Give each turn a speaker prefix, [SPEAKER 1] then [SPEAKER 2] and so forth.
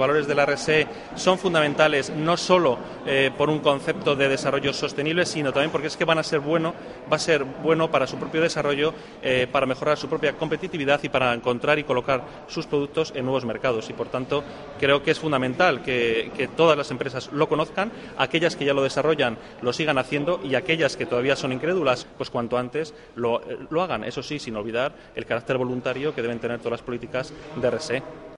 [SPEAKER 1] los valores de la RSE son fundamentales no solo eh, por un concepto de desarrollo sostenible, sino también porque es que van a ser bueno, va a ser bueno para su propio desarrollo, eh, para mejorar su propia competitividad y para encontrar y colocar sus productos en nuevos mercados. Y por tanto, creo que es fundamental que, todas las empresas lo conozcan, aquellas que ya lo desarrollan lo sigan haciendo y aquellas que todavía son incrédulas, pues cuanto antes lo, eh, lo hagan. Eso sí, sin olvidar el carácter voluntario que deben tener todas las políticas de RSE.